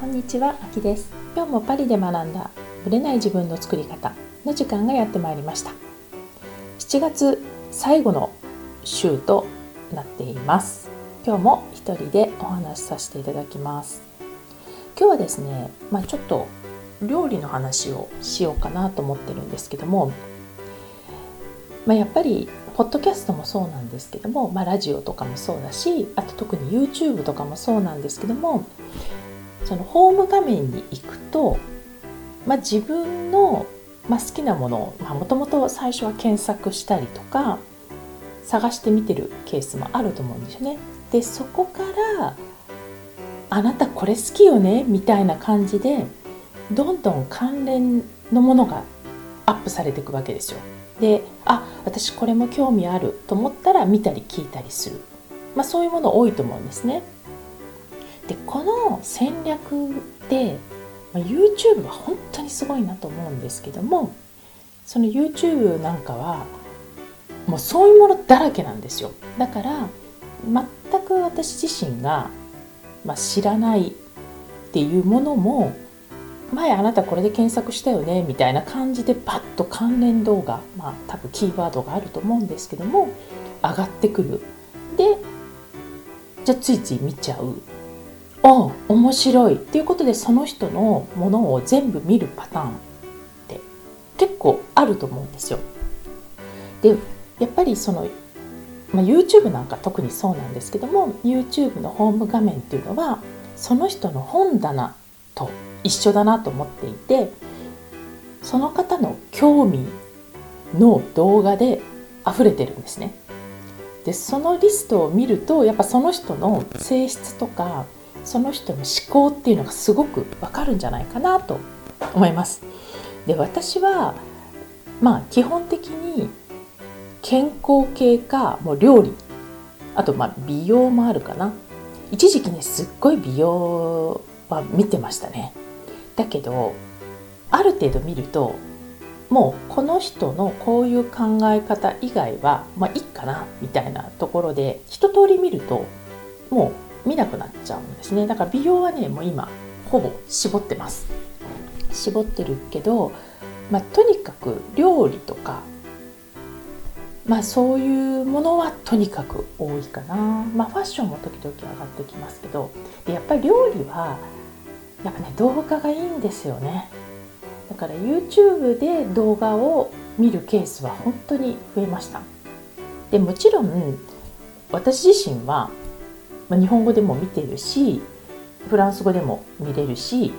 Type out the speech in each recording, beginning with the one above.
こんにちは、あきです。今日もパリで学んだブレない自分の作り方の時間がやってまいりました。7月最後の週となっています。今日も一人でお話しさせていただきます。今日はですね、まあ、ちょっと料理の話をしようかなと思ってるんですけども、まあ、やっぱりポッドキャストもそうなんですけども、まあ、ラジオとかもそうだしあと特に YouTube とかもそうなんですけどもそのホーム画面に行くと、まあ、自分の、まあ、好きなものをもともと最初は検索したりとか探してみてるケースもあると思うんですよね。でそこから「あなたこれ好きよね」みたいな感じでどんどん関連のものがアップされていくわけですよ。であ私これも興味あると思ったら見たり聞いたりする、まあ、そういうもの多いと思うんですね。でこの戦略で、ま、YouTube は本当にすごいなと思うんですけどもその YouTube なんかはもうそういうものだらけなんですよ。だから全く私自身が、まあ、知らないっていうものも前あなたこれで検索したよねみたいな感じでパッと関連動画まあ多分キーワードがあると思うんですけども上がってくる。でじゃあついつい見ちゃう。あ面白いっていうことでその人のものを全部見るパターンって結構あると思うんですよ。でやっぱりその、まあ、YouTube なんか特にそうなんですけども YouTube のホーム画面っていうのはその人の本棚と一緒だなと思っていてその方の興味の動画で溢れてるんですね。でそのリストを見るとやっぱその人の性質とかその人の思考っていうのがすごくわかるんじゃないかなと思います。で私はまあ基本的に健康系かもう料理。あとまあ美容もあるかな。一時期ねすっごい美容は見てましたね。だけどある程度見るともうこの人のこういう考え方以外はまあいいかなみたいなところで一通り見るともう見なくなっちゃうんですね。だから美容はねもう今ほぼ絞ってます。絞ってるけど、まあ、とにかく料理とかまあそういうものはとにかく多いかな。まあファッションも時々上がってきますけどでやっぱり料理はやっぱね動画がいいんですよね。だから YouTube で動画を見るケースは本当に増えました。でもちろん私自身はまあ、日本語でも見てるしフランス語でも見れるし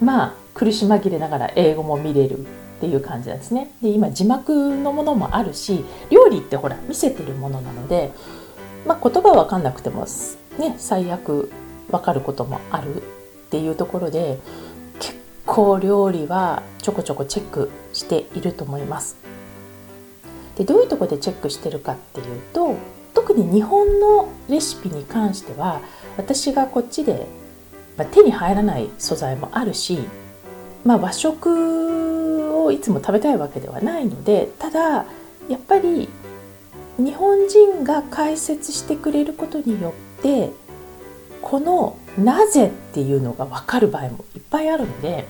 まあ苦し紛れながら英語も見れるっていう感じなんですね。で今字幕のものもあるし料理ってほら見せてるものなので、まあ、言葉わかんなくてもね最悪わかることもあるっていうところで結構料理はちょこちょこチェックしていると思います。でどういうとこでチェックしてるかっていうと特に日本のレシピに関しては私がこっちで、まあ、手に入らない素材もあるし、まあ、和食をいつも食べたいわけではないのでただやっぱり日本人が解説してくれることによってこの「なぜ」っていうのが分かる場合もいっぱいあるので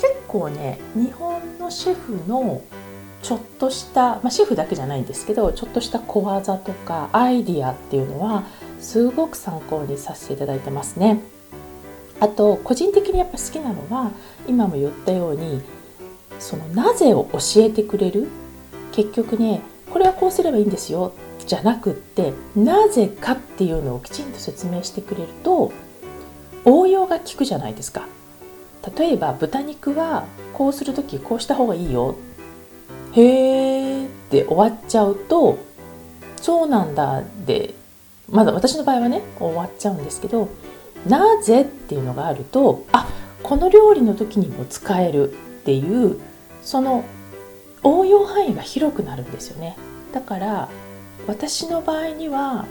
結構ね日本のシェフのちょっとした、まあ、シェフだけじゃないんですけどちょっとした小技とかアイディアっていうのはすごく参考にさせていただいてますね。あと個人的にやっぱ好きなのは今も言ったようにそのなぜを教えてくれる？結局ねこれはこうすればいいんですよ。じゃなくってなぜかっていうのをきちんと説明してくれると応用が効くじゃないですか。例えば豚肉はこうする時こうした方がいいよ。へーって終わっちゃうとそうなんだでまだ私の場合はね終わっちゃうんですけどなぜっていうのがあるとあこの料理の時にも使えるっていうその応用範囲が広くなるんですよね。だから私の場合には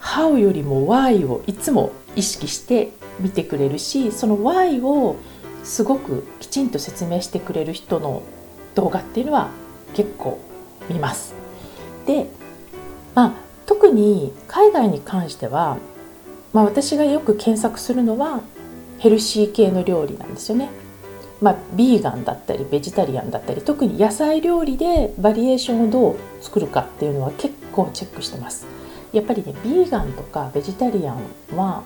How よりも Why をいつも意識して見てくれるしその Why をすごくきちんと説明してくれる人の動画っていうのは結構見ます。で、まあ、特に海外に関しては、まあ、私がよく検索するのはヘルシー系の料理なんですよね。まあ、ビーガンだったりベジタリアンだったり特に野菜料理でバリエーションをどう作るかっていうのは結構チェックしてます。やっぱりねビーガンとかベジタリアンは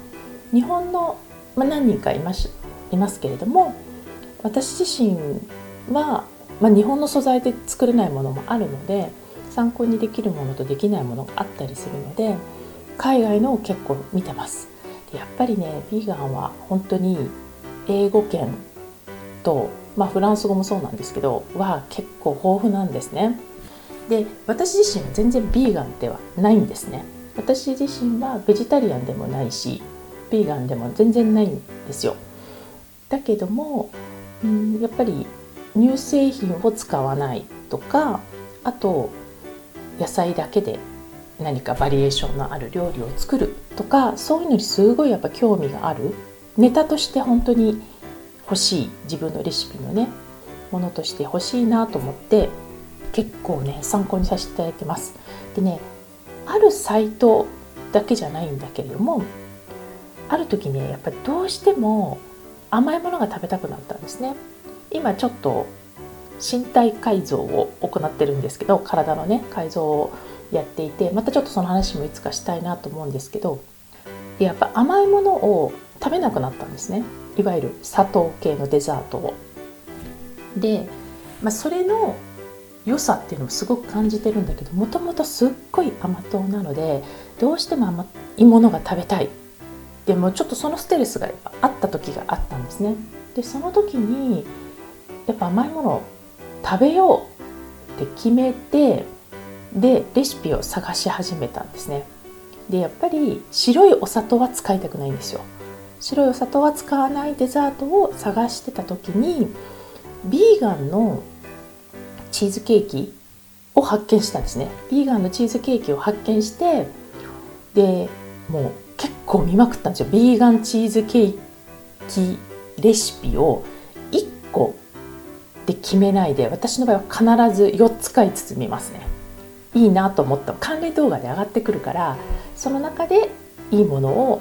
日本の、まあ、何人かいますいますけれども私自身は、まあ、日本の素材で作れないものもあるので参考にできるものとできないものがあったりするので海外のを結構見てます。やっぱりねビーガンは本当に英語圏と、まあ、フランス語もそうなんですけどは結構豊富なんですね。で私自身は全然ビーガンではないんですね。私自身はベジタリアンでもないしビーガンでも全然ないんですよ。だけども、うん、やっぱり乳製品を使わないとかあと野菜だけで何かバリエーションのある料理を作るとかそういうのにすごいやっぱ興味があるネタとして本当に欲しい自分のレシピのねものとして欲しいなと思って結構ね参考にさせていただいてます。でねあるサイトだけじゃないんだけれどもある時ねやっぱりどうしても甘いものが食べたくなったんですね。今ちょっと身体改造を行ってるんですけど体のね改造をやっていてまたちょっとその話もいつかしたいなと思うんですけどやっぱ甘いものを食べなくなったんですね。いわゆる砂糖系のデザートを。で、まあ、それの良さっていうのもすごく感じてるんだけどもともとすっごい甘党なのでどうしても甘いものが食べたい。でもちょっとそのステレスがあった時があったんですね。でその時にやっぱ甘いものを食べようって決めてでレシピを探し始めたんですね。でやっぱり白いお砂糖は使いたくないんですよ。白いお砂糖は使わないデザートを探してた時にビーガンのチーズケーキを発見したんですね。ビーガンのチーズケーキを発見してでもう結構見まくったんですよ。ビーガンチーズケーキレシピを1個で決めないで私の場合は必ず4つか5つ見ますねいいなと思った関連動画で上がってくるからその中でいいものを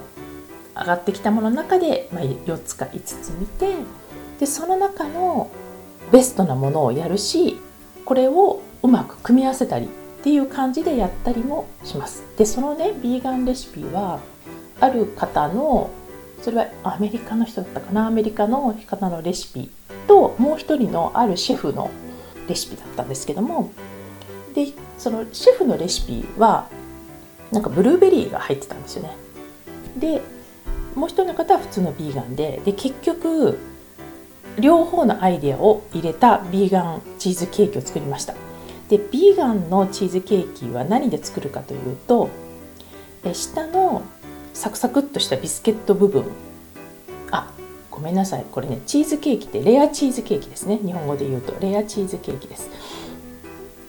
上がってきたものの中で、まあ、4つか5つ見てでその中のベストなものをやるしこれをうまく組み合わせたりっていう感じでやったりもします。でそのねビーガンレシピはある方のそれはアメリカの人だったかなアメリカの方のレシピともう一人のあるシェフのレシピだったんですけどもでそのシェフのレシピはなんかブルーベリーが入ってたんですよね。でもう一人の方は普通のビーガンでで結局両方のアイデアを入れたビーガンチーズケーキを作りました。でビーガンのチーズケーキは何で作るかというと下のサクサクっとしたビスケット部分ごめんなさい。これねチーズケーキってレアチーズケーキですね。日本語で言うと。レアチーズケーキです。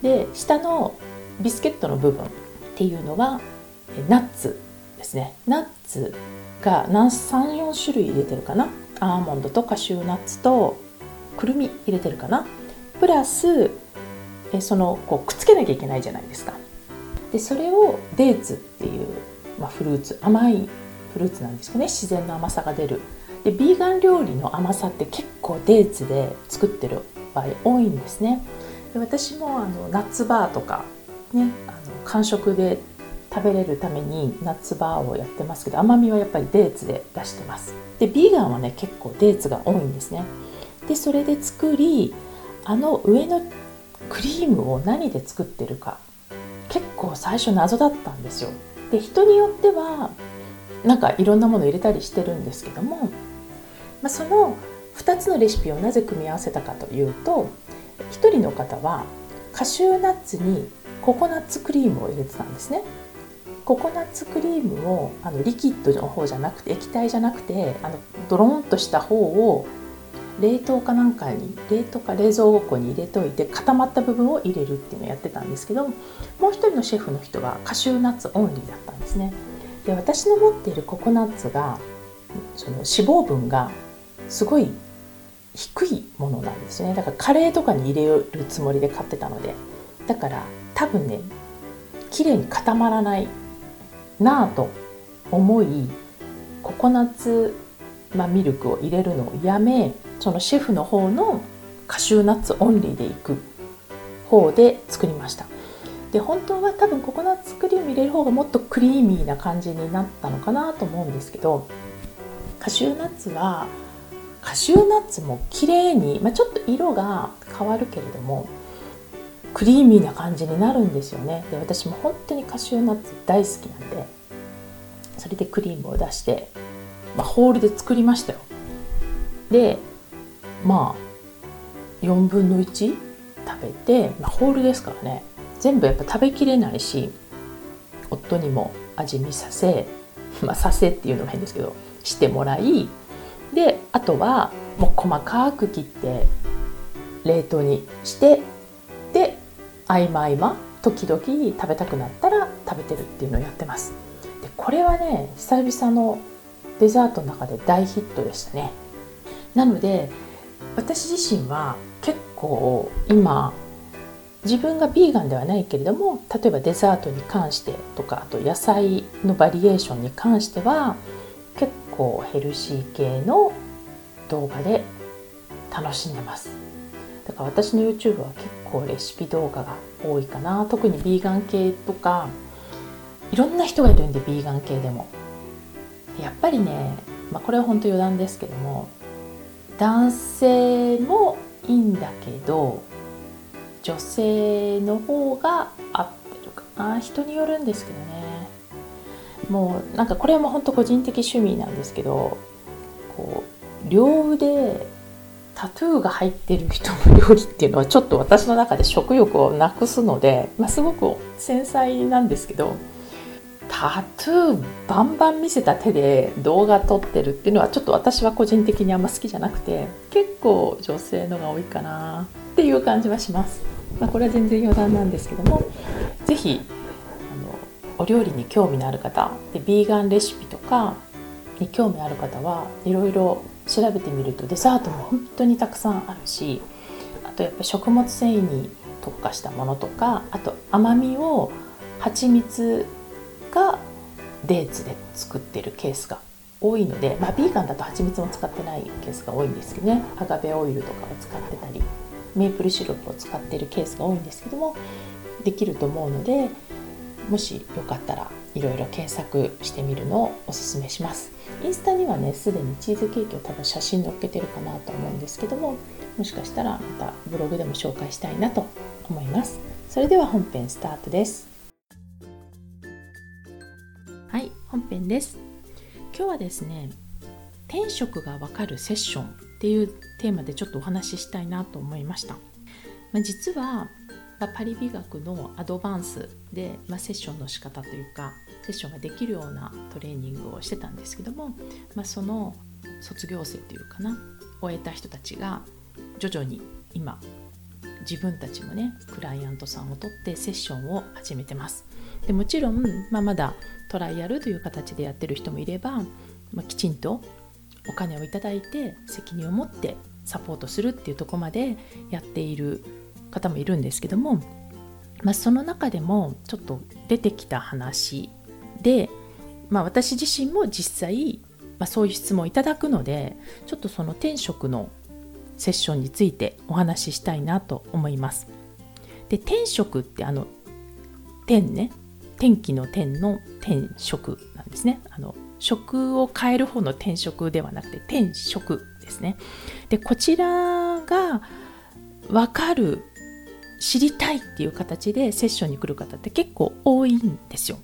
で下のビスケットの部分っていうのはナッツですね。ナッツが34種類入れてるかな？アーモンドとカシューナッツとくるみ入れてるかな？プラスえそのこうくっつけなきゃいけないじゃないですか。でそれをデーツっていう、まあ、フルーツ甘いフルーツなんですけどね。自然の甘さが出るでビーガン料理の甘さって結構デーツで作ってる場合多いんですね。で私もあのナッツバーとかねあの間食で食べれるためにナッツバーをやってますけど甘みはやっぱりデーツで出してます。でビーガンはね結構デーツが多いんですね。でそれで作りあの上のクリームを何で作ってるか結構最初謎だったんですよ。で人によってはなんかいろんなもの入れたりしてるんですけども、まあ、その2つのレシピをなぜ組み合わせたかというと1人の方はカシューナッツにココナッツクリームを入れてたんですね。ココナッツクリームをあのリキッドの方じゃなくて液体じゃなくてあのドロンとした方を冷凍かなんかに冷凍か冷蔵庫に入れといて固まった部分を入れるっていうのをやってたんですけどもう一人のシェフの人はカシューナッツオンリーだったんですね。で私の持っているココナッツがその脂肪分がすごい低いものなんですね。だからカレーとかに入れるつもりで買ってたので。だから多分ね綺麗に固まらないなぁと思いココナッツまあ、ミルクを入れるのをやめそのシェフの方のカシューナッツオンリーでいく方で作りました。で本当は多分ココナッツクリーム入れる方がもっとクリーミーな感じになったのかなと思うんですけどカシューナッツはカシューナッツも綺麗に、まあ、ちょっと色が変わるけれどもクリーミーな感じになるんですよね。で私も本当にカシューナッツ大好きなんでそれでクリームを出して、まあ、ホールで作りましたよ。でまあ4分の1食べて、まあ、ホールですからね。全部やっぱ食べきれないし夫にも味見させ まあさせっていうのも変ですけどしてもらいであとはもう細かく切って冷凍にしてで合間合間時々食べたくなったら食べてるっていうのをやってます。でこれはね久々のデザートの中で大ヒットでしたね。なので私自身は結構今自分がビーガンではないけれども例えばデザートに関してとかあと野菜のバリエーションに関しては結構ヘルシー系の動画で楽しんでます。だから私の YouTube は結構レシピ動画が多いかな。特にビーガン系とかいろんな人がいるんでビーガン系でも。やっぱりね、まあ、これは本当余談ですけども男性もいいんだけど女性の方が合ってるかな。人によるんですけどね。もうなんかこれはも本当個人的趣味なんですけどこう両腕タトゥーが入ってる人の料理っていうのはちょっと私の中で食欲をなくすので、まあ、すごく繊細なんですけどタトゥーバンバン見せた手で動画撮ってるっていうのはちょっと私は個人的にあんま好きじゃなくて結構女性のが多いかなっていう感じはします。まあ、これは全然余談なんですけども是非お料理に興味のある方でビーガンレシピとかに興味ある方はいろいろ調べてみるとデザートも本当にたくさんあるしあとやっぱ食物繊維に特化したものとかあと甘みを蜂蜜がデーツで作ってるケースが多いので、まあ、ビーガンだと蜂蜜も使ってないケースが多いんですけどね。アガベオイルとかを使ってたりメープルシロップを使ってるケースが多いんですけどもできると思うのでもしよかったらいろいろ検索してみるのをおすすめします。インスタにはねすでにチーズケーキを多分写真載っけてるかなと思うんですけどももしかしたらまたブログでも紹介したいなと思います。それでは本編スタートです。はい本編です。今日はですね転職がわかるセッションっていうテーマでちょっとお話ししたいなと思いました、まあ、実は、パリ美学のアドバンスで、まあ、セッションの仕方というかセッションができるようなトレーニングをしてたんですけども、まあ、その卒業生というかな終えた人たちが徐々に今自分たちもねクライアントさんを取ってセッションを始めてます。でもちろん、まあ、まだトライアルという形でやってる人もいれば、まあ、きちんとお金をいただいて責任を持ってサポートするっていうとこまでやっている方もいるんですけども、まあ、その中でもちょっと出てきた話で、まあ、私自身も実際、まあ、そういう質問をいただくのでちょっとその転職のセッションについてお話ししたいなと思います。で転職ってあの天ね天気の天の転職なんですね。あの職を変える方の転職ではなくて転職ですね。でこちらが分かる知りたいっていう形でセッションに来る方って結構多いんですよ。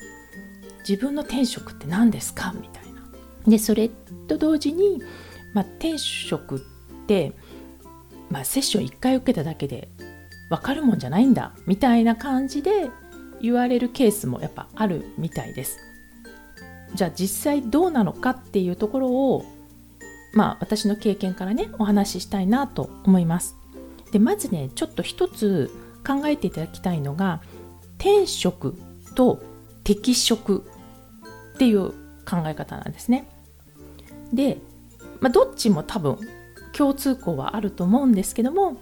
自分の転職って何ですか？みたいな。でそれと同時に、まあ、転職って、まあ、セッション1回受けただけで分かるもんじゃないんだみたいな感じで言われるケースもやっぱあるみたいです。じゃあ実際どうなのかっていうところをまあ私の経験からねお話ししたいなと思います。でまずねちょっと一つ考えていただきたいのが転職と適職っていう考え方なんですね。で、まあ、どっちも多分共通項はあると思うんですけども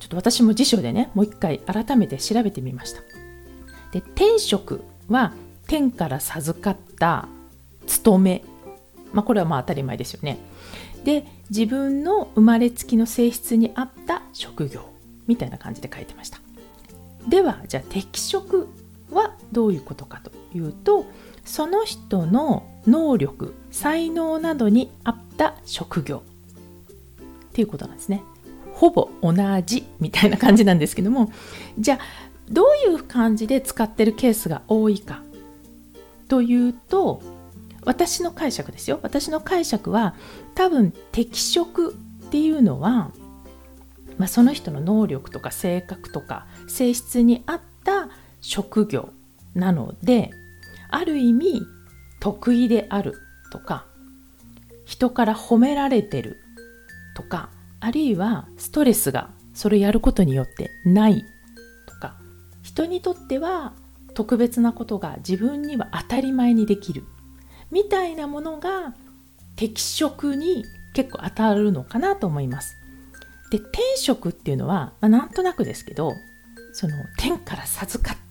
ちょっと私も辞書でねもう一回改めて調べてみました。で転職は天から授かった務めまあ、これはまあ当たり前ですよね。で自分の生まれつきの性質に合った職業みたいな感じで書いてました。ではじゃあ適職はどういうことかというとその人の能力才能などに合った職業。っていうことなんですね。ほぼ同じみたいな感じなんですけども。じゃあどういう感じで使ってるケースが多いか。というと私の解釈ですよ。私の解釈は多分適職っていうのは、まあ、その人の能力とか性格とか性質に合った職業なのである意味得意であるとか人から褒められてるとかあるいはストレスがそれやることによってないとか人にとっては特別なことが自分には当たり前にできるみたいなものが適職に結構当たるのかなと思います。で天職っていうのは、まあ、なんとなくですけどその天から授かった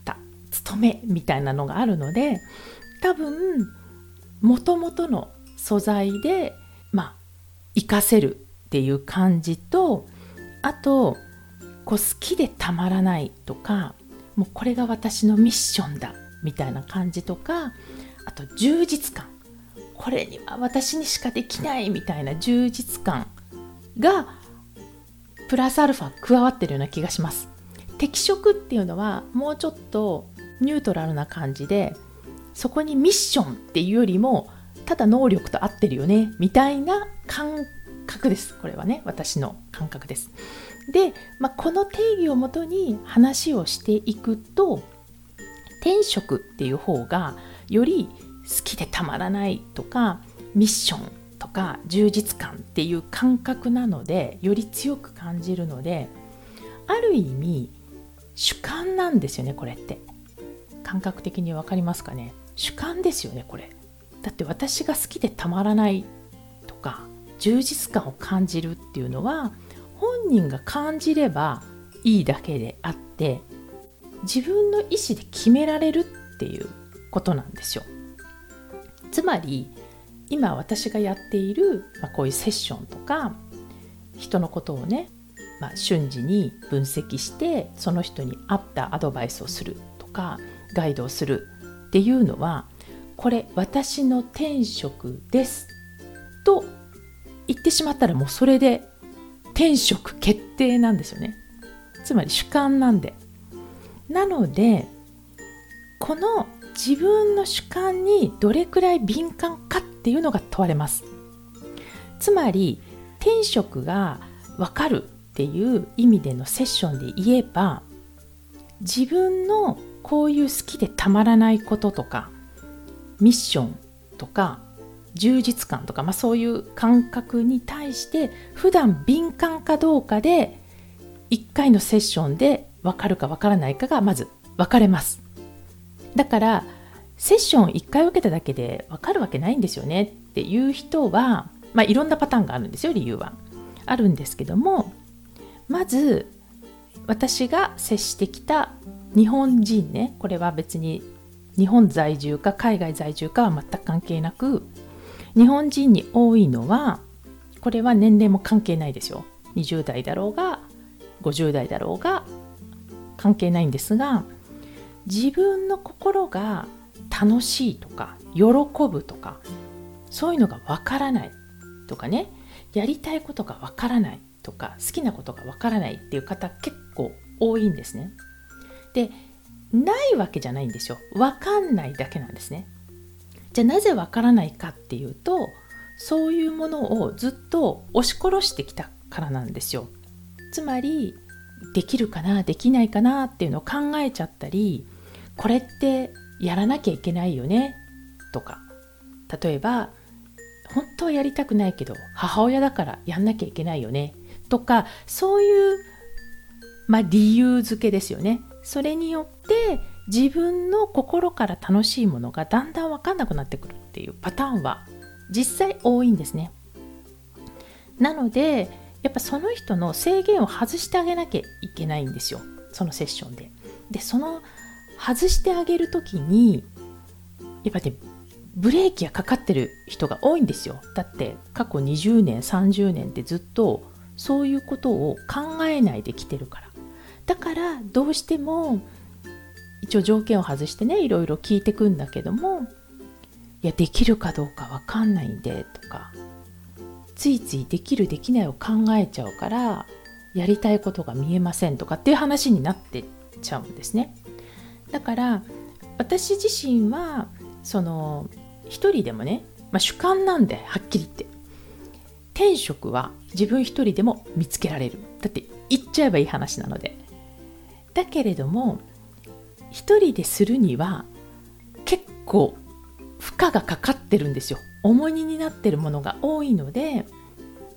務めみたいなのがあるので多分もともとの素材でまあ活かせるっていう感じとあとこう好きでたまらないとかもうこれが私のミッションだみたいな感じとかあと充実感これには私にしかできないみたいな充実感がプラスアルファ加わってるような気がします適職っていうのはもうちょっとニュートラルな感じでそこにミッションっていうよりもただ能力と合ってるよねみたいな感覚です。これはね私の感覚です。で、まあ、この定義をもとに話をしていくと転職っていう方がより好きでたまらないとかミッションとか充実感っていう感覚なのでより強く感じるのである意味主観なんですよねこれって。感覚的に分かりますかね？主観ですよねこれ。だって私が好きでたまらないとか充実感を感じるっていうのは本人が感じればいいだけであって自分の意思で決められるっていうことなんですよ。つまり今私がやっている、まあ、こういうセッションとか人のことをね、まあ、瞬時に分析してその人に合ったアドバイスをするとかガイドをするっていうのはこれ私の転職ですと言ってしまったらもうそれで転職決定なんですよね。つまり主観なんで。なのでこの自分の主観にどれくらい敏感かっていうのが問われます。つまり転職がわかるっていう意味でのセッションで言えば自分のこういう好きでたまらないこととかミッションとか充実感とか、まあ、そういう感覚に対して普段敏感かどうかで1回のセッションで分かるか分からないかがまず分かれます。だからセッション1回受けただけで分かるわけないんですよね。っていう人は、まあ、いろんなパターンがあるんですよ理由は。あるんですけどもまず私が接してきた日本人ねこれは別に日本在住か海外在住かは全く関係なく日本人に多いのはこれは年齢も関係ないですよ20代だろうが50代だろうが関係ないんですが自分の心が楽しいとか喜ぶとかそういうのがわからないとかねやりたいことがわからないとか好きなことがわからないっていう方結構多いんですね。でないわけじゃないんですよ。わかんないだけなんですね。じゃあなぜわからないかっていうとそういうものをずっと押し殺してきたからなんですよ。つまりできるかなできないかなっていうのを考えちゃったりこれってやらなきゃいけないよねとか例えば本当はやりたくないけど母親だからやんなきゃいけないよねとかそういう、まあ、理由付けですよねそれによって自分の心から楽しいものがだんだん分かんなくなってくるっていうパターンは実際多いんですね。なのでやっぱその人の制限を外してあげなきゃいけないんですよそのセッションで。でその外してあげる時にやっぱねブレーキがかかってる人が多いんですよだって過去20年30年ってずっとそういうことを考えないで来てるからだからどうしても一応条件を外してねいろいろ聞いてくんだけどもいやできるかどうかわかんないんでとかついついできるできないを考えちゃうからやりたいことが見えませんとかっていう話になってちゃうんですね。だから私自身はその一人でもね、まあ、主観なんではっきり言って。転職は自分一人でも見つけられる。だって言っちゃえばいい話なので。だけれども一人でするには結構負荷がかかってるんですよ重荷になってるものが多いので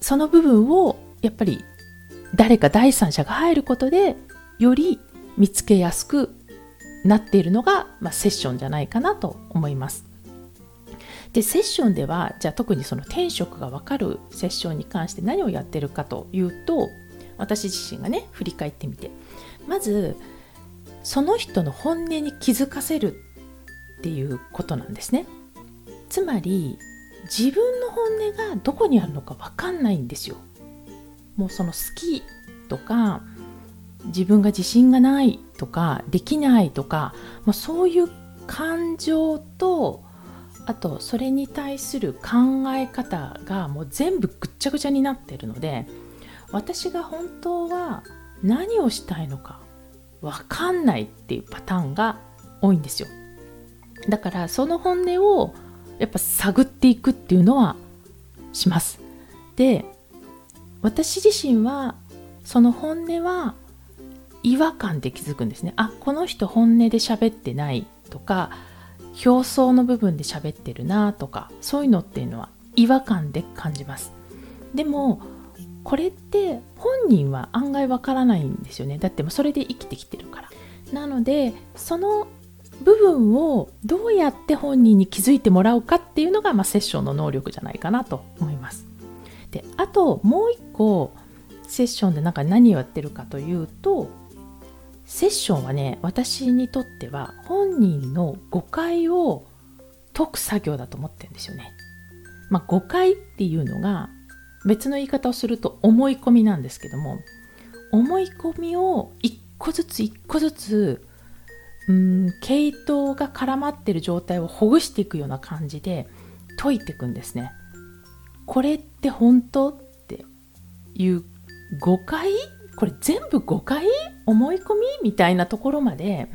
その部分をやっぱり誰か第三者が入ることでより見つけやすくなっているのが、まあ、セッションじゃないかなと思います。でセッションではじゃあ特にその転職が分かるセッションに関して何をやってるかというと私自身がね振り返ってみてまずその人の本音に気づかせるっていうことなんですね。つまり自分の本音がどこにあるのか分かんないんですよ。もうその好きとか自分が自信がないとかできないとかもうそういう感情とあとそれに対する考え方がもう全部ぐっちゃぐちゃになってるので私が本当は何をしたいのか分かんないっていうパターンが多いんですよ。だからその本音をやっぱ探っていくっていうのはします。で私自身はその本音は違和感で気づくんですね。あこの人本音で喋ってないとか表層の部分で喋ってるなとかそういうのっていうのは違和感で感じます。でもこれって本人は案外わからないんですよね。だってもそれで生きてきてるから。なのでその部分をどうやって本人に気づいてもらうかっていうのが、まあ、セッションの能力じゃないかなと思います。であともう一個セッションでなんか何をやってるかというとセッションはね私にとっては本人の誤解を解く作業だと思ってるんですよね。まあ、誤解っていうのが別の言い方をすると思い込みなんですけども思い込みを一個ずつ一個ずつうん系統が絡まってる状態をほぐしていくような感じで解いていくんですね。これって本当っていう誤解？これ全部誤解？思い込みみたいなところまで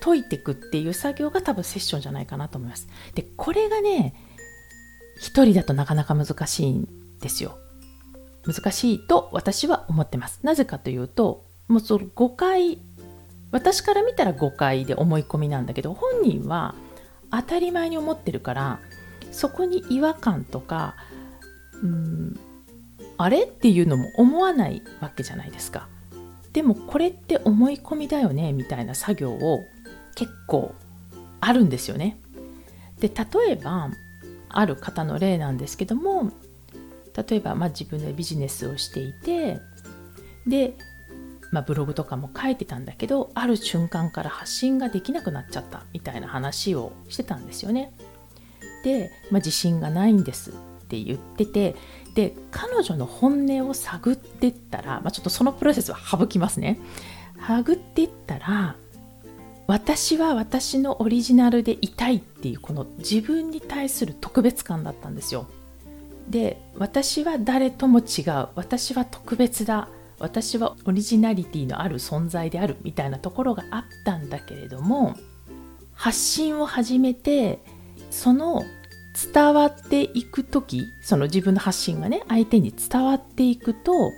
解いていくっていう作業が多分セッションじゃないかなと思います。で、これがね、一人だとなかなか難しいですよ。難しいと私は思ってます。なぜかというと、もうその誤解、私から見たら誤解で思い込みなんだけど、本人は当たり前に思ってるから、そこに違和感とか、うんあれっていうのも思わないわけじゃないですか。でもこれって思い込みだよねみたいな作業を結構あるんですよね。で例えばある方の例なんですけども例えばまあ自分でビジネスをしていてで、まあ、ブログとかも書いてたんだけどある瞬間から発信ができなくなっちゃったみたいな話をしてたんですよね。で、まあ、自信がないんですって言っててで彼女の本音を探ってったら、まあ、ちょっとそのプロセスは省きますね探ってったら私は私のオリジナルでいたいっていうこの自分に対する特別感だったんですよで私は誰とも違う。私は特別だ。私はオリジナリティのある存在であるみたいなところがあったんだけれども発信を始めてその伝わっていく時その自分の発信がね相手に伝わっていくと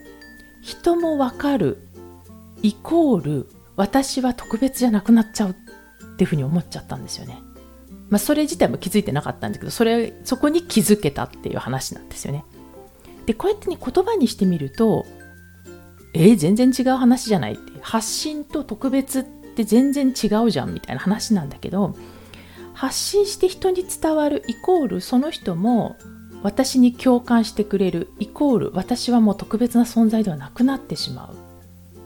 人もわかる。イコール私は特別じゃなくなっちゃうっていうふうに思っちゃったんですよね。まあ、それ自体も気づいてなかったんだけどそれそこに気づけたっていう話なんですよね。でこうやってね言葉にしてみるとえー、全然違う話じゃないって発信と特別って全然違うじゃんみたいな話なんだけど発信して人に伝わるイコールその人も私に共感してくれるイコール私はもう特別な存在ではなくなってしまう。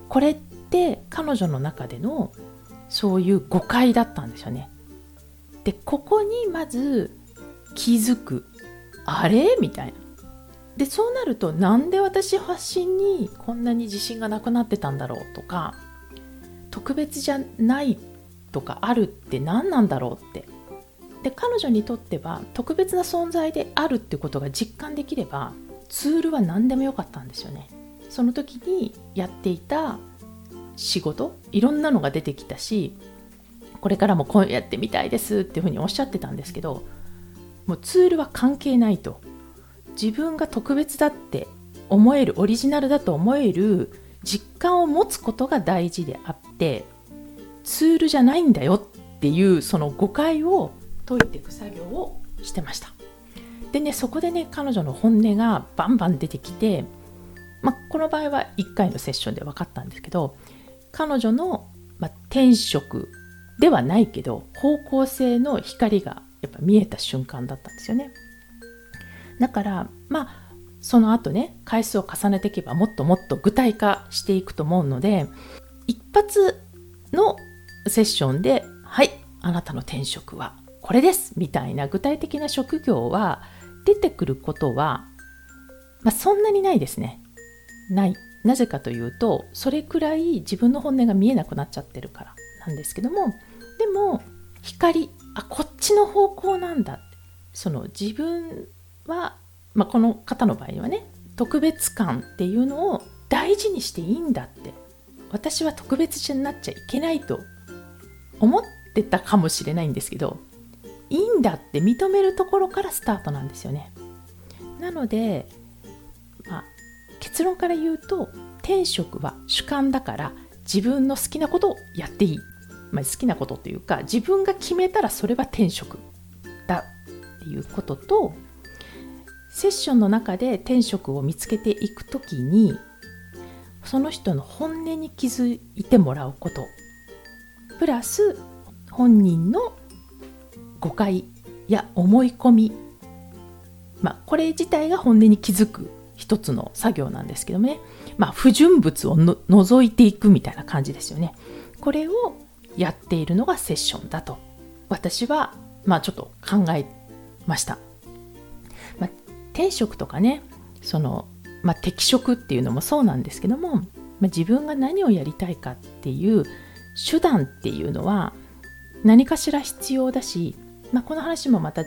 これって彼女の中でのそういう誤解だったんですよね。でここにまず気づく。あれ？みたいな。でそうなるとなんで私発信にこんなに自信がなくなってたんだろうとか特別じゃないとかあるって何なんだろうって。で彼女にとっては特別な存在であるってことが実感できればツールは何でもよかったんですよね。その時にやっていた仕事いろんなのが出てきたしこれからもこうやってみたいですっていうふうにおっしゃってたんですけどもうツールは関係ないと。自分が特別だって思えるオリジナルだと思える実感を持つことが大事であってツールじゃないんだよっていうその誤解を解いていく作業をしてました。でねそこでね彼女の本音がバンバン出てきて、ま、この場合は1回のセッションで分かったんですけど彼女の、ま、転職ではないけど方向性の光がやっぱ見えた瞬間だったんですよねだからまあその後ね回数を重ねていけばもっともっと具体化していくと思うので一発のセッションで「はいあなたの転職はこれです」みたいな具体的な職業は出てくることは、まあ、そんなにないですね。ない。なぜかというとそれくらい自分の本音が見えなくなっちゃってるからなんですけどもでも光あこっちの方向なんだ。その自分は、まあ、この方の場合はね特別感っていうのを大事にしていいんだって。私は特別になっちゃいけないと思ってたかもしれないんですけどいいんだって認めるところからスタートなんですよね。なので、まあ、結論から言うと天職は主観だから自分の好きなことをやっていい、まあ、好きなことというか自分が決めたらそれは天職だっていうこととセッションの中で天職を見つけていく時にその人の本音に気づいてもらうこと。プラス本人の誤解や思い込み、まあ、これ自体が本音に気づく一つの作業なんですけどもね、まあ、不純物を除いていくみたいな感じですよね。これをやっているのがセッションだと。私はまあちょっと考えました。まあ転職とかねその、まあ、適職っていうのもそうなんですけども、まあ、自分が何をやりたいかっていう手段っていうのは何かしら必要だし、まあ、この話もまた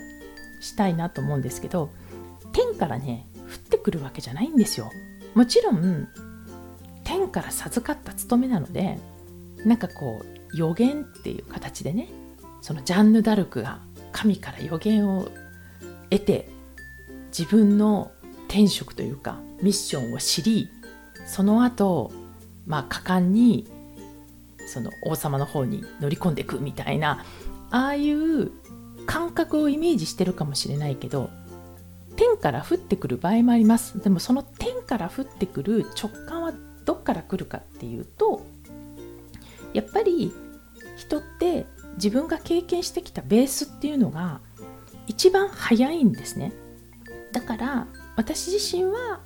したいなと思うんですけど天からね降ってくるわけじゃないんですよ。もちろん天から授かった務めなのでなんかこう予言っていう形でねそのジャンヌ・ダルクが神から予言を得て自分の転職というかミッションを知りその後まあ果敢にその王様の方に乗り込んでいくみたいなああいう感覚をイメージしてるかもしれないけど天から降ってくる場合もあります。でもその天から降ってくる直感はどっから来るかっていうとやっぱり人って自分が経験してきたベースっていうのが一番早いんですね。だから私自身は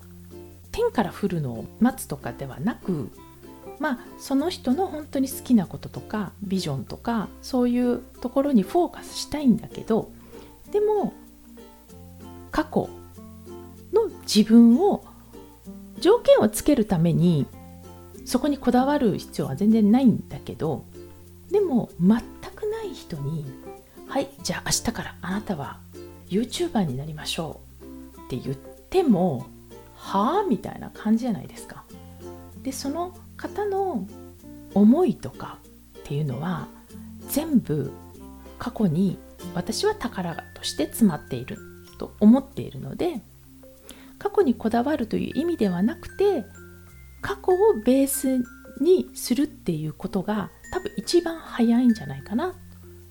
天から降るのを待つとかではなくまあその人の本当に好きなこととかビジョンとかそういうところにフォーカスしたいんだけどでも過去の自分を条件をつけるためにそこにこだわる必要は全然ないんだけどでも全くない人に「はいじゃあ明日からあなたは YouTuber になりましょう」って言ってもはあ？みたいな感じじゃないですか。でその方の思いとかっていうのは全部過去に私は宝として詰まっていると思っているので過去にこだわるという意味ではなくて過去をベースにするっていうことが多分一番早いんじゃないかな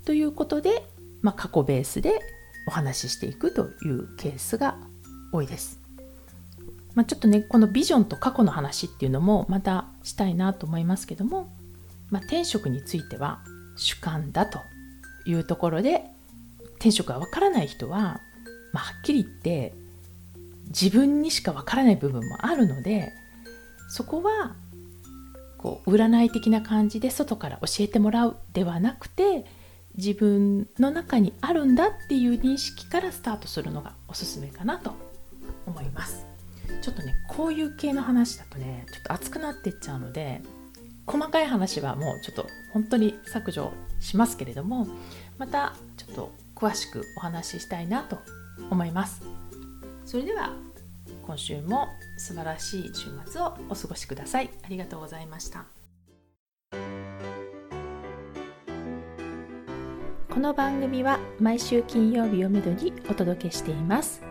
ということで、まあ、過去ベースでお話ししていくというケースが多いです。まあ、ちょっとねこのビジョンと過去の話っていうのもまたしたいなと思いますけども、まあ、転職については主観だというところで転職がわからない人は、まあ、はっきり言って自分にしかわからない部分もあるのでそこはこう占い的な感じで外から教えてもらうではなくて自分の中にあるんだっていう認識からスタートするのがおすすめかなと思います。ちょっとねこういう系の話だとねちょっと熱くなってっちゃうので細かい話はもうちょっと本当に削除しますけれどもまたちょっと詳しくお話ししたいなと思います。それでは今週も素晴らしい週末をお過ごしください。ありがとうございました。この番組は毎週金曜日をめどにお届けしています。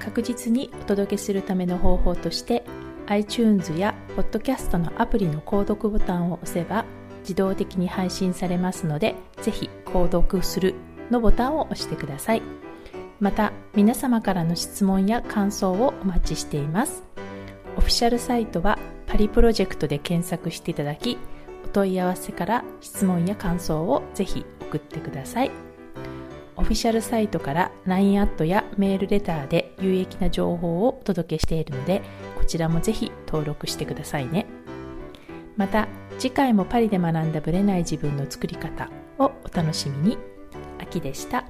確実にお届けするための方法として iTunes や Podcast のアプリの購読ボタンを押せば自動的に配信されますのでぜひ購読するのボタンを押してください。また皆様からの質問や感想をお待ちしています。オフィシャルサイトはパリプロジェクトで検索していただきお問い合わせから質問や感想をぜひ送ってください。オフィシャルサイトから LINE アットやメールレターで有益な情報をお届けしているのでこちらもぜひ登録してくださいね。また次回もパリで学んだブレない自分の作り方をお楽しみに。秋でした。